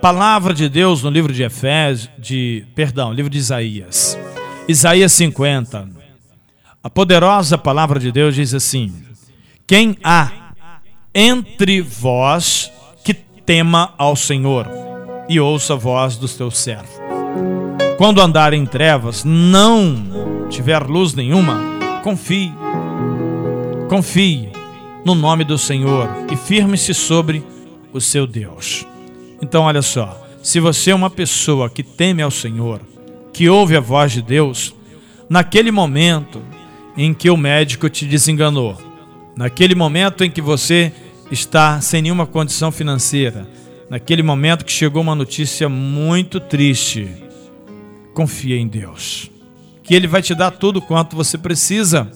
palavra de Deus no livro de Efésios, de, perdão, livro de Isaías. Isaías 50. A poderosa palavra de Deus diz assim: Quem há entre vós que tema ao Senhor e ouça a voz dos teus servos. Quando andar em trevas, não tiver luz nenhuma, confie. Confie no nome do Senhor e firme-se sobre o seu Deus. Então, olha só: se você é uma pessoa que teme ao Senhor, que ouve a voz de Deus, naquele momento em que o médico te desenganou, naquele momento em que você está sem nenhuma condição financeira, naquele momento que chegou uma notícia muito triste, confia em Deus, que Ele vai te dar tudo quanto você precisa,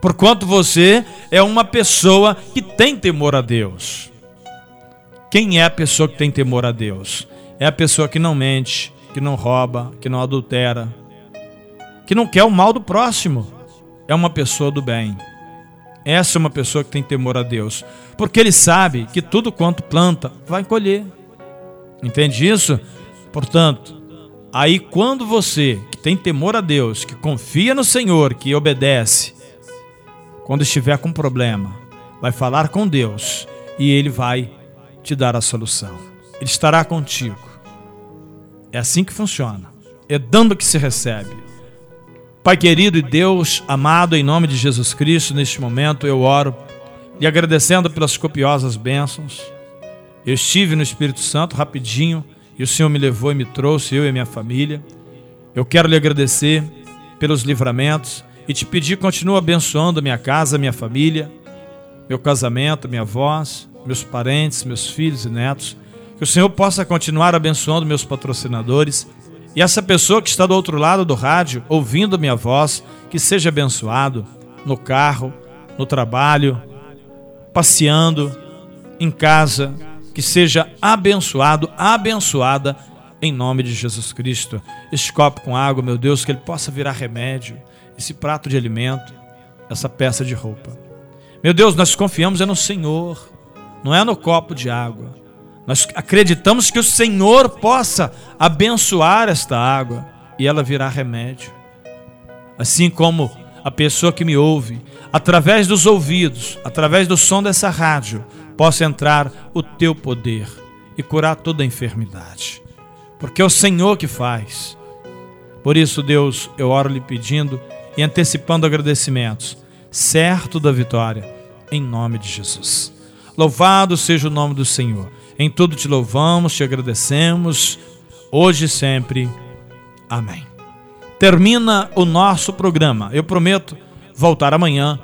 porquanto você é uma pessoa que tem temor a Deus. Quem é a pessoa que tem temor a Deus? É a pessoa que não mente, que não rouba, que não adultera, que não quer o mal do próximo. É uma pessoa do bem. Essa é uma pessoa que tem temor a Deus, porque ele sabe que tudo quanto planta vai colher. Entende isso? Portanto, aí quando você que tem temor a Deus, que confia no Senhor, que obedece, quando estiver com problema, vai falar com Deus e ele vai te dar a solução. Ele estará contigo. É assim que funciona. É dando que se recebe. Pai querido e Deus amado, em nome de Jesus Cristo, neste momento eu oro lhe agradecendo pelas copiosas bênçãos. Eu estive no Espírito Santo rapidinho e o Senhor me levou e me trouxe, eu e minha família. Eu quero lhe agradecer pelos livramentos e te pedir, continua abençoando minha casa, minha família, meu casamento, minha voz, meus parentes, meus filhos e netos. Que o Senhor possa continuar abençoando meus patrocinadores. E essa pessoa que está do outro lado do rádio, ouvindo minha voz, que seja abençoado no carro, no trabalho, passeando, em casa, que seja abençoado, abençoada em nome de Jesus Cristo. Este copo com água, meu Deus, que ele possa virar remédio, esse prato de alimento, essa peça de roupa. Meu Deus, nós confiamos é no Senhor não é no copo de água. Nós acreditamos que o Senhor possa abençoar esta água e ela virá remédio. Assim como a pessoa que me ouve, através dos ouvidos, através do som dessa rádio, possa entrar o teu poder e curar toda enfermidade. Porque é o Senhor que faz. Por isso, Deus, eu oro lhe pedindo e antecipando agradecimentos, certo da vitória, em nome de Jesus. Louvado seja o nome do Senhor. Em tudo te louvamos, te agradecemos, hoje e sempre. Amém. Termina o nosso programa. Eu prometo voltar amanhã,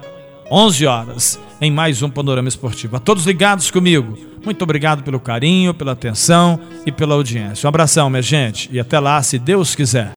11 horas, em mais um Panorama Esportivo. A todos ligados comigo, muito obrigado pelo carinho, pela atenção e pela audiência. Um abração, minha gente, e até lá, se Deus quiser.